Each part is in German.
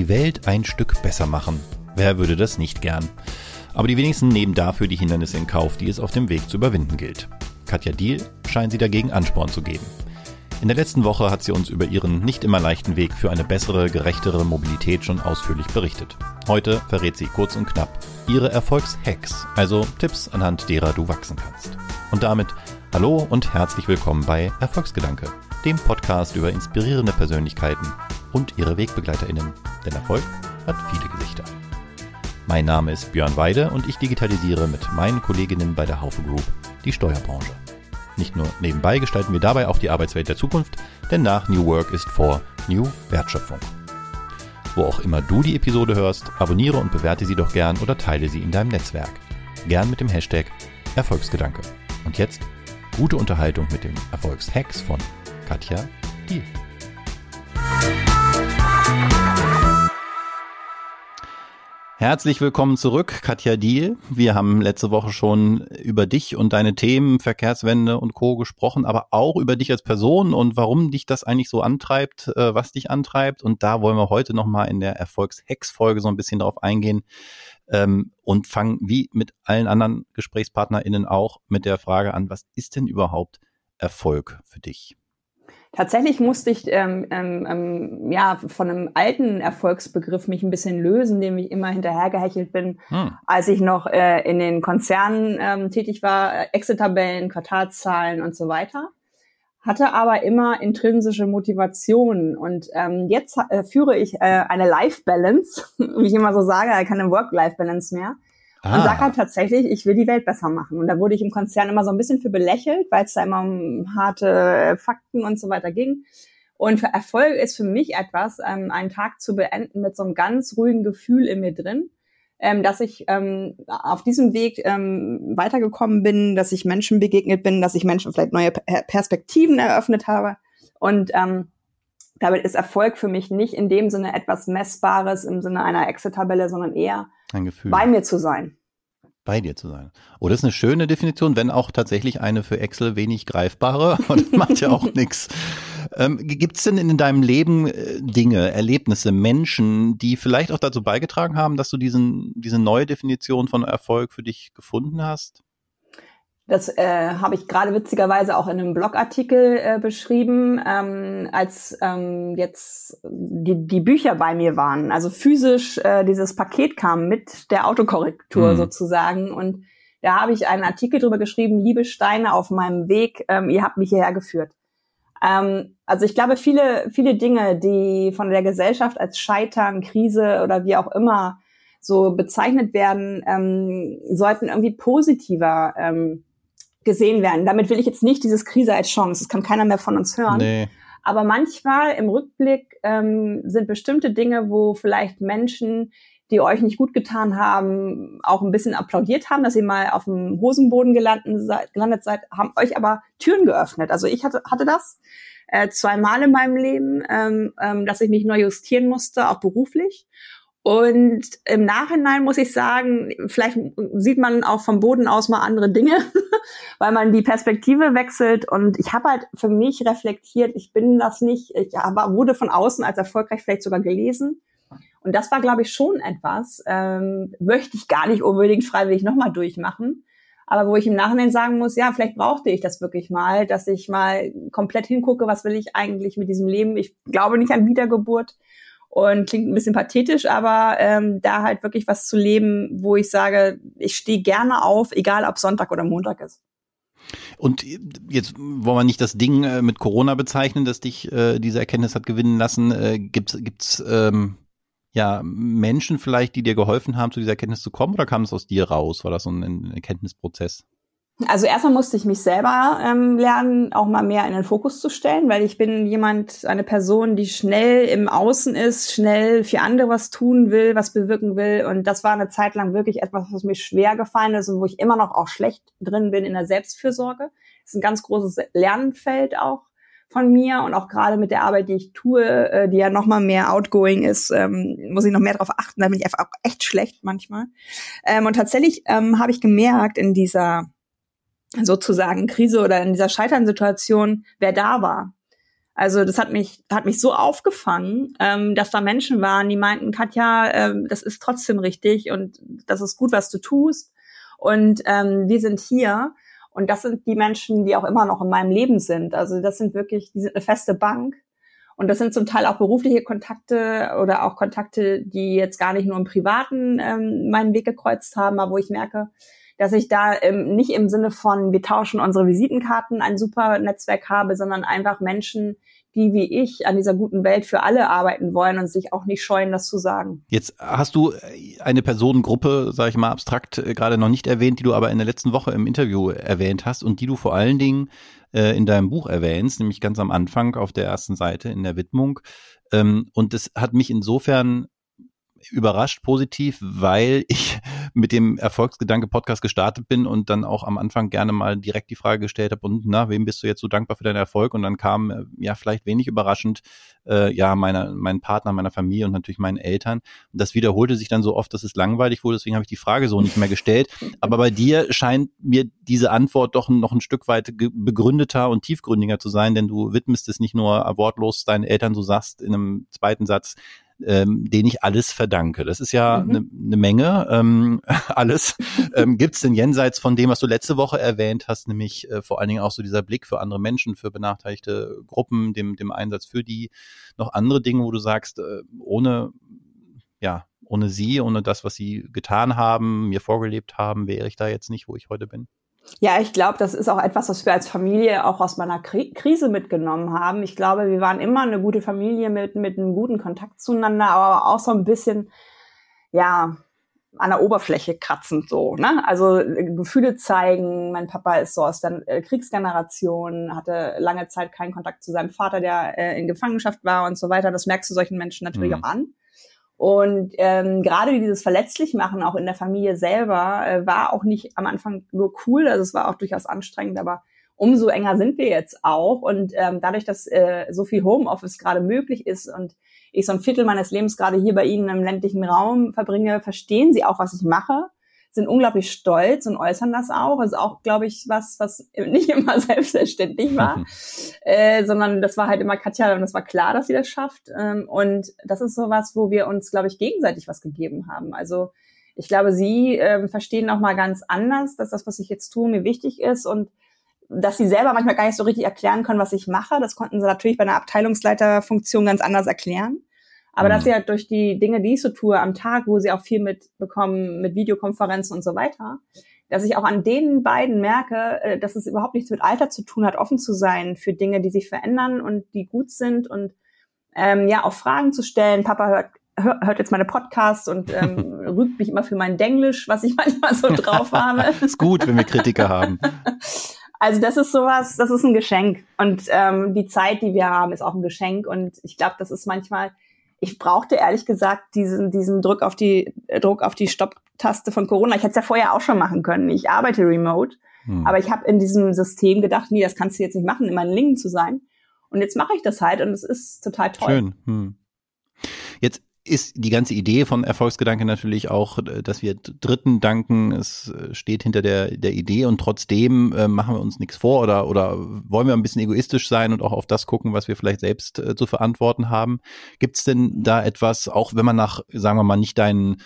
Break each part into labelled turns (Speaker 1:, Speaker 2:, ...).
Speaker 1: die Welt ein Stück besser machen. Wer würde das nicht gern? Aber die wenigsten nehmen dafür die Hindernisse in Kauf, die es auf dem Weg zu überwinden gilt. Katja Diel scheint sie dagegen Ansporn zu geben. In der letzten Woche hat sie uns über ihren nicht immer leichten Weg für eine bessere, gerechtere Mobilität schon ausführlich berichtet. Heute verrät sie kurz und knapp ihre Erfolgshacks, also Tipps, anhand derer du wachsen kannst. Und damit hallo und herzlich willkommen bei Erfolgsgedanke, dem Podcast über inspirierende Persönlichkeiten und ihre WegbegleiterInnen. Denn Erfolg hat viele Gesichter. Mein Name ist Björn Weide und ich digitalisiere mit meinen Kolleginnen bei der Haufe Group die Steuerbranche. Nicht nur nebenbei gestalten wir dabei auch die Arbeitswelt der Zukunft, denn nach New Work ist vor New Wertschöpfung. Wo auch immer du die Episode hörst, abonniere und bewerte sie doch gern oder teile sie in deinem Netzwerk. Gern mit dem Hashtag Erfolgsgedanke. Und jetzt gute Unterhaltung mit dem Erfolgshacks von Katja Diel. Herzlich willkommen zurück, Katja Diel. Wir haben letzte Woche schon über dich und deine Themen, Verkehrswende und Co. gesprochen, aber auch über dich als Person und warum dich das eigentlich so antreibt, äh, was dich antreibt. Und da wollen wir heute nochmal in der Erfolgshex-Folge so ein bisschen drauf eingehen ähm, und fangen wie mit allen anderen GesprächspartnerInnen auch mit der Frage an, was ist denn überhaupt Erfolg für dich?
Speaker 2: Tatsächlich musste ich ähm, ähm, ähm, ja von einem alten Erfolgsbegriff mich ein bisschen lösen, dem ich immer hinterhergehechelt bin, hm. als ich noch äh, in den Konzernen ähm, tätig war, äh, Exit-Tabellen, Quartalszahlen und so weiter. Hatte aber immer intrinsische Motivation und ähm, jetzt äh, führe ich äh, eine Life-Balance, wie ich immer so sage, keine Work-Life-Balance mehr Ah. Und sag halt tatsächlich, ich will die Welt besser machen. Und da wurde ich im Konzern immer so ein bisschen für belächelt, weil es da immer um harte Fakten und so weiter ging. Und für Erfolg ist für mich etwas, ähm, einen Tag zu beenden mit so einem ganz ruhigen Gefühl in mir drin, ähm, dass ich ähm, auf diesem Weg ähm, weitergekommen bin, dass ich Menschen begegnet bin, dass ich Menschen vielleicht neue Perspektiven eröffnet habe. Und ähm, damit ist Erfolg für mich nicht in dem Sinne etwas Messbares im Sinne einer Exit-Tabelle, sondern eher
Speaker 1: ein Gefühl.
Speaker 2: bei mir zu sein.
Speaker 1: Bei dir zu sein. Oh, das ist eine schöne Definition, wenn auch tatsächlich eine für Excel wenig greifbare, aber das macht ja auch nichts. Ähm, Gibt es denn in deinem Leben äh, Dinge, Erlebnisse, Menschen, die vielleicht auch dazu beigetragen haben, dass du diesen, diese neue Definition von Erfolg für dich gefunden hast?
Speaker 2: Das äh, habe ich gerade witzigerweise auch in einem Blogartikel äh, beschrieben, ähm, als ähm, jetzt die, die Bücher bei mir waren. Also physisch äh, dieses Paket kam mit der Autokorrektur mhm. sozusagen. Und da habe ich einen Artikel drüber geschrieben, liebe Steine auf meinem Weg, ähm, ihr habt mich hierher geführt. Ähm, also ich glaube, viele, viele Dinge, die von der Gesellschaft als Scheitern, Krise oder wie auch immer so bezeichnet werden, ähm, sollten irgendwie positiver ähm, gesehen werden. Damit will ich jetzt nicht dieses Krise als Chance. Das kann keiner mehr von uns hören. Nee. Aber manchmal im Rückblick ähm, sind bestimmte Dinge, wo vielleicht Menschen, die euch nicht gut getan haben, auch ein bisschen applaudiert haben, dass ihr mal auf dem Hosenboden gelandet seid, gelandet seid haben euch aber Türen geöffnet. Also ich hatte, hatte das äh, zweimal in meinem Leben, ähm, ähm, dass ich mich neu justieren musste, auch beruflich. Und im Nachhinein muss ich sagen, vielleicht sieht man auch vom Boden aus mal andere Dinge, weil man die Perspektive wechselt. Und ich habe halt für mich reflektiert, ich bin das nicht, ich aber wurde von außen als erfolgreich vielleicht sogar gelesen. Und das war, glaube ich, schon etwas, ähm, möchte ich gar nicht unbedingt freiwillig nochmal durchmachen. Aber wo ich im Nachhinein sagen muss, ja, vielleicht brauchte ich das wirklich mal, dass ich mal komplett hingucke, was will ich eigentlich mit diesem Leben. Ich glaube nicht an Wiedergeburt und klingt ein bisschen pathetisch, aber ähm, da halt wirklich was zu leben, wo ich sage, ich stehe gerne auf, egal ob Sonntag oder Montag ist.
Speaker 1: Und jetzt wollen wir nicht das Ding äh, mit Corona bezeichnen, dass dich äh, diese Erkenntnis hat gewinnen lassen. Äh, gibt's gibt's ähm, ja Menschen vielleicht, die dir geholfen haben, zu dieser Erkenntnis zu kommen, oder kam es aus dir raus? War das so ein Erkenntnisprozess?
Speaker 2: Also erstmal musste ich mich selber ähm, lernen, auch mal mehr in den Fokus zu stellen, weil ich bin jemand, eine Person, die schnell im Außen ist, schnell für andere was tun will, was bewirken will. Und das war eine Zeit lang wirklich etwas, was mir schwer gefallen ist und wo ich immer noch auch schlecht drin bin in der Selbstfürsorge. Das ist ein ganz großes Lernfeld auch von mir und auch gerade mit der Arbeit, die ich tue, äh, die ja noch mal mehr outgoing ist, ähm, muss ich noch mehr darauf achten. Da bin ich einfach auch echt schlecht manchmal. Ähm, und tatsächlich ähm, habe ich gemerkt in dieser sozusagen Krise oder in dieser Scheiternsituation, wer da war. Also das hat mich, hat mich so aufgefangen, ähm, dass da Menschen waren, die meinten, Katja, ähm, das ist trotzdem richtig und das ist gut, was du tust. Und ähm, wir sind hier. Und das sind die Menschen, die auch immer noch in meinem Leben sind. Also das sind wirklich, die sind eine feste Bank. Und das sind zum Teil auch berufliche Kontakte oder auch Kontakte, die jetzt gar nicht nur im Privaten ähm, meinen Weg gekreuzt haben, aber wo ich merke, dass ich da ähm, nicht im Sinne von, wir tauschen unsere Visitenkarten ein super Netzwerk habe, sondern einfach Menschen, die wie ich an dieser guten Welt für alle arbeiten wollen und sich auch nicht scheuen, das zu sagen.
Speaker 1: Jetzt hast du eine Personengruppe, sage ich mal abstrakt, äh, gerade noch nicht erwähnt, die du aber in der letzten Woche im Interview erwähnt hast und die du vor allen Dingen äh, in deinem Buch erwähnst, nämlich ganz am Anfang auf der ersten Seite in der Widmung. Ähm, und das hat mich insofern überrascht positiv, weil ich mit dem Erfolgsgedanke Podcast gestartet bin und dann auch am Anfang gerne mal direkt die Frage gestellt habe und na, wem bist du jetzt so dankbar für deinen Erfolg? Und dann kam äh, ja vielleicht wenig überraschend äh, ja meine, mein Partner, meiner Familie und natürlich meinen Eltern. Und das wiederholte sich dann so oft, dass es langweilig wurde. Deswegen habe ich die Frage so nicht mehr gestellt. Aber bei dir scheint mir diese Antwort doch noch ein Stück weit begründeter und tiefgründiger zu sein, denn du widmest es nicht nur wortlos deinen Eltern, so sagst in einem zweiten Satz, ähm, denen ich alles verdanke. Das ist ja eine mhm. ne Menge, ähm, alles. ähm, Gibt es denn jenseits von dem, was du letzte Woche erwähnt hast, nämlich äh, vor allen Dingen auch so dieser Blick für andere Menschen, für benachteiligte Gruppen, dem, dem Einsatz für die, noch andere Dinge, wo du sagst, äh, ohne, ja, ohne sie, ohne das, was sie getan haben, mir vorgelebt haben, wäre ich da jetzt nicht, wo ich heute bin?
Speaker 2: Ja, ich glaube, das ist auch etwas, was wir als Familie auch aus meiner Kri Krise mitgenommen haben. Ich glaube, wir waren immer eine gute Familie mit, mit einem guten Kontakt zueinander, aber auch so ein bisschen, ja, an der Oberfläche kratzend so, ne? Also äh, Gefühle zeigen. Mein Papa ist so aus der äh, Kriegsgeneration, hatte lange Zeit keinen Kontakt zu seinem Vater, der äh, in Gefangenschaft war und so weiter. Das merkst du solchen Menschen natürlich mhm. auch an. Und ähm, gerade dieses Verletzlichmachen auch in der Familie selber äh, war auch nicht am Anfang nur cool, also es war auch durchaus anstrengend, aber umso enger sind wir jetzt auch. Und ähm, dadurch, dass äh, so viel Homeoffice gerade möglich ist und ich so ein Viertel meines Lebens gerade hier bei Ihnen im ländlichen Raum verbringe, verstehen Sie auch, was ich mache sind unglaublich stolz und äußern das auch. Das ist auch, glaube ich, was, was nicht immer selbstverständlich war, äh, sondern das war halt immer Katja und es war klar, dass sie das schafft. Ähm, und das ist so was, wo wir uns, glaube ich, gegenseitig was gegeben haben. Also ich glaube, sie ähm, verstehen noch mal ganz anders, dass das, was ich jetzt tue, mir wichtig ist und dass sie selber manchmal gar nicht so richtig erklären können, was ich mache. Das konnten sie natürlich bei einer Abteilungsleiterfunktion ganz anders erklären. Aber mhm. dass sie halt durch die Dinge, die ich so tue am Tag, wo sie auch viel mitbekommen mit Videokonferenzen und so weiter, dass ich auch an den beiden merke, äh, dass es überhaupt nichts mit Alter zu tun hat, offen zu sein für Dinge, die sich verändern und die gut sind und ähm, ja auch Fragen zu stellen. Papa hört hört jetzt meine Podcasts und ähm, rügt mich immer für mein Denglisch, was ich manchmal so drauf habe.
Speaker 1: ist gut, wenn wir Kritiker haben.
Speaker 2: Also das ist sowas, das ist ein Geschenk und ähm, die Zeit, die wir haben, ist auch ein Geschenk und ich glaube, das ist manchmal ich brauchte ehrlich gesagt diesen, diesen Druck auf die, äh, Druck auf die Stopptaste von Corona. Ich hätte es ja vorher auch schon machen können. Ich arbeite remote. Hm. Aber ich habe in diesem System gedacht, nee, das kannst du jetzt nicht machen, in meinen Lingen zu sein. Und jetzt mache ich das halt und es ist total toll.
Speaker 1: Schön. Hm. Jetzt ist die ganze Idee von Erfolgsgedanke natürlich auch, äh, dass wir Dritten danken. Es äh, steht hinter der, der Idee und trotzdem äh, machen wir uns nichts vor oder, oder wollen wir ein bisschen egoistisch sein und auch auf das gucken, was wir vielleicht selbst äh, zu verantworten haben. Gibt es denn da etwas, auch wenn man nach, sagen wir mal, nicht deinen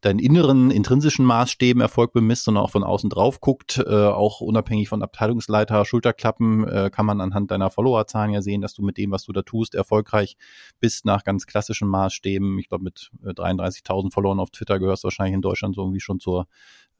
Speaker 1: deinen inneren, intrinsischen Maßstäben Erfolg bemisst, sondern auch von außen drauf guckt, äh, auch unabhängig von Abteilungsleiter, Schulterklappen, äh, kann man anhand deiner Followerzahlen ja sehen, dass du mit dem, was du da tust, erfolgreich bist nach ganz klassischen Maßstäben. Ich glaube, mit 33.000 äh, Followern auf Twitter gehörst du wahrscheinlich in Deutschland so irgendwie schon zur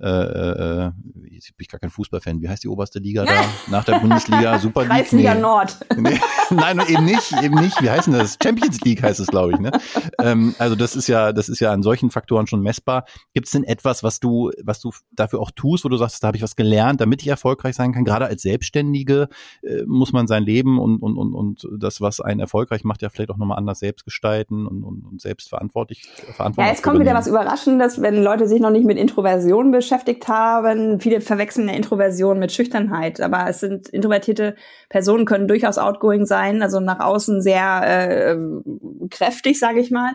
Speaker 1: äh, äh, jetzt bin ich gar kein Fußballfan. Wie heißt die oberste Liga da? Nach der Bundesliga, Super League?
Speaker 2: Kreisliga nee. Nord.
Speaker 1: Nee, nein, eben nicht, eben nicht. Wie heißt denn das? Champions League heißt es, glaube ich. Ne? Ähm, also das ist ja, das ist ja an solchen Faktoren schon messbar. Gibt es denn etwas, was du, was du dafür auch tust, wo du sagst, da habe ich was gelernt, damit ich erfolgreich sein kann? Gerade als Selbstständige äh, muss man sein Leben und, und, und, und das, was einen erfolgreich macht, ja vielleicht auch nochmal anders selbst gestalten und, und, und selbst verantwortlich verantwortlich.
Speaker 2: Ja, jetzt kommt wieder was Überraschendes, wenn Leute sich noch nicht mit Introversion beschäftigen beschäftigt haben. Viele verwechseln ja Introversion mit Schüchternheit, aber es sind introvertierte Personen können durchaus outgoing sein, also nach außen sehr äh, kräftig, sage ich mal.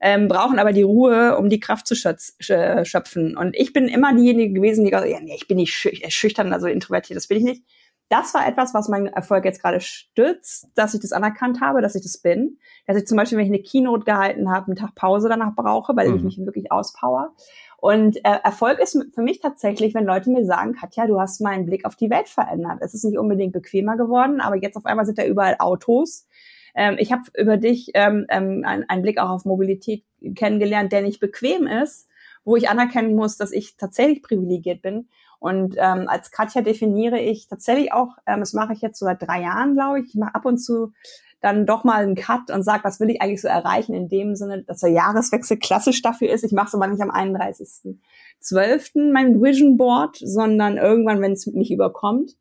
Speaker 2: Ähm, brauchen aber die Ruhe, um die Kraft zu schöpfen. Und ich bin immer diejenige gewesen, die gesagt ja, nee, ich bin nicht schüchtern, also introvertiert, das bin ich nicht. das war etwas, was meinen Erfolg jetzt gerade stützt, dass ich das anerkannt habe, dass ich das bin. Dass ich zum Beispiel, wenn ich eine Keynote gehalten habe, einen Tag Pause danach brauche, weil mhm. ich mich wirklich auspower. Und äh, Erfolg ist für mich tatsächlich, wenn Leute mir sagen, Katja, du hast meinen Blick auf die Welt verändert. Es ist nicht unbedingt bequemer geworden, aber jetzt auf einmal sind da überall Autos. Ähm, ich habe über dich ähm, ähm, einen, einen Blick auch auf Mobilität kennengelernt, der nicht bequem ist, wo ich anerkennen muss, dass ich tatsächlich privilegiert bin. Und ähm, als Katja definiere ich tatsächlich auch, ähm, das mache ich jetzt so seit drei Jahren, glaube ich, ich mache ab und zu dann doch mal einen Cut und sage, was will ich eigentlich so erreichen, in dem Sinne, dass der Jahreswechsel klassisch dafür ist. Ich mache es aber nicht am 31.12. mein Vision Board, sondern irgendwann, wenn es mich überkommt.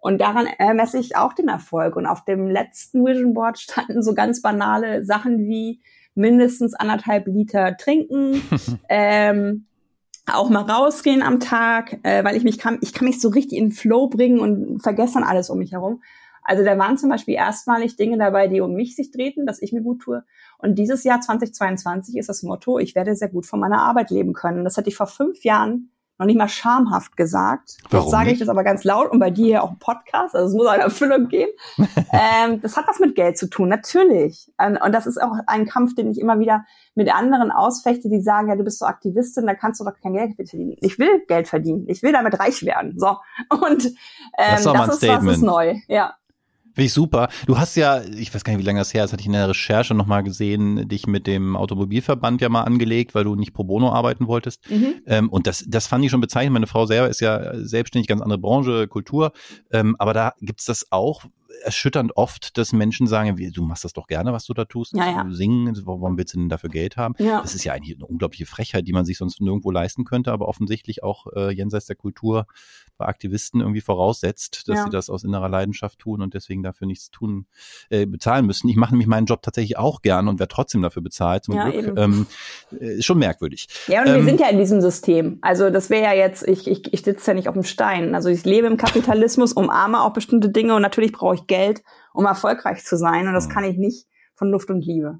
Speaker 2: Und daran messe ich auch den Erfolg. Und auf dem letzten Vision Board standen so ganz banale Sachen wie mindestens anderthalb Liter trinken, ähm, auch mal rausgehen am Tag, äh, weil ich mich kann, ich kann mich so richtig in Flow bringen und vergesse dann alles um mich herum. Also da waren zum Beispiel erstmalig Dinge dabei, die um mich sich drehten, dass ich mir gut tue. Und dieses Jahr 2022 ist das Motto, ich werde sehr gut von meiner Arbeit leben können. Das hatte ich vor fünf Jahren noch nicht mal schamhaft gesagt. Warum Jetzt sage ich das aber ganz laut und bei dir auch ein Podcast, also es muss eine Erfüllung geben. ähm, das hat was mit Geld zu tun, natürlich. Ähm, und das ist auch ein Kampf, den ich immer wieder mit anderen ausfechte, die sagen, ja, du bist so Aktivistin, da kannst du doch kein Geld verdienen. Ich will Geld verdienen. Ich will damit reich werden. So. Und ähm, das, ist, das ist was ist neu. Ja.
Speaker 1: Finde ich super. Du hast ja, ich weiß gar nicht, wie lange das her ist, hatte ich in der Recherche nochmal gesehen, dich mit dem Automobilverband ja mal angelegt, weil du nicht pro bono arbeiten wolltest. Mhm. Ähm, und das, das fand ich schon bezeichnend. Meine Frau selber ist ja selbstständig, ganz andere Branche, Kultur. Ähm, aber da gibt's das auch, erschütternd oft, dass Menschen sagen, du machst das doch gerne, was du da tust, ja, ja. singen, warum willst du denn dafür Geld haben? Ja. Das ist ja eigentlich eine unglaubliche Frechheit, die man sich sonst nirgendwo leisten könnte, aber offensichtlich auch äh, jenseits der Kultur bei Aktivisten irgendwie voraussetzt, dass sie das aus innerer Leidenschaft tun und deswegen dafür nichts tun, äh, bezahlen müssen. Ich mache nämlich meinen Job tatsächlich auch gern und werde trotzdem dafür bezahlt, zum Glück. Ähm, äh, ist schon merkwürdig.
Speaker 2: Ja, und ähm, wir sind ja in diesem System. Also das wäre ja jetzt, ich, ich, ich sitze ja nicht auf dem Stein. Also ich lebe im Kapitalismus, umarme auch bestimmte Dinge und natürlich brauche ich Geld, um erfolgreich zu sein. Und das hm. kann ich nicht von Luft und Liebe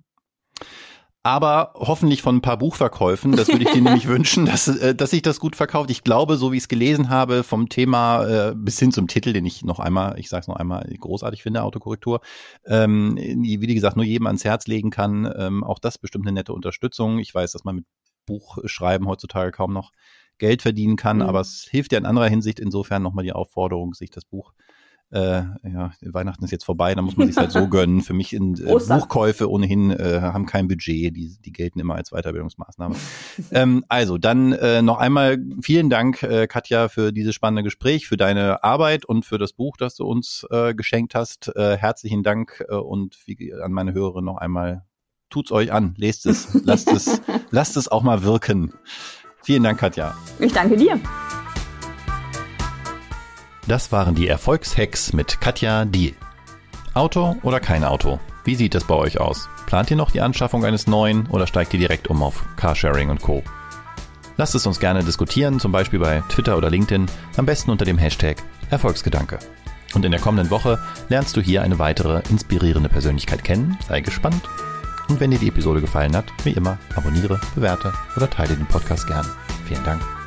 Speaker 1: aber hoffentlich von ein paar Buchverkäufen. Das würde ich dir nämlich wünschen, dass, äh, dass sich das gut verkauft. Ich glaube, so wie ich es gelesen habe, vom Thema äh, bis hin zum Titel, den ich noch einmal, ich sage es noch einmal, großartig finde, Autokorrektur, ähm, wie gesagt, nur jedem ans Herz legen kann. Ähm, auch das bestimmt eine nette Unterstützung. Ich weiß, dass man mit Buchschreiben heutzutage kaum noch Geld verdienen kann, mhm. aber es hilft ja in anderer Hinsicht. Insofern nochmal die Aufforderung, sich das Buch äh, ja, Weihnachten ist jetzt vorbei, da muss man sich halt so gönnen. Für mich in äh, Buchkäufe ohnehin äh, haben kein Budget, die, die gelten immer als Weiterbildungsmaßnahme. ähm, also, dann äh, noch einmal vielen Dank, äh, Katja, für dieses spannende Gespräch, für deine Arbeit und für das Buch, das du uns äh, geschenkt hast. Äh, herzlichen Dank äh, und wie, an meine Hörerin noch einmal, tut's euch an, lest es, lasst es, lasst es auch mal wirken. Vielen Dank, Katja.
Speaker 2: Ich danke dir.
Speaker 1: Das waren die Erfolgshacks mit Katja Diel. Auto oder kein Auto? Wie sieht es bei euch aus? Plant ihr noch die Anschaffung eines neuen oder steigt ihr direkt um auf Carsharing und Co? Lasst es uns gerne diskutieren, zum Beispiel bei Twitter oder LinkedIn, am besten unter dem Hashtag Erfolgsgedanke. Und in der kommenden Woche lernst du hier eine weitere inspirierende Persönlichkeit kennen. Sei gespannt. Und wenn dir die Episode gefallen hat, wie immer, abonniere, bewerte oder teile den Podcast gern. Vielen Dank.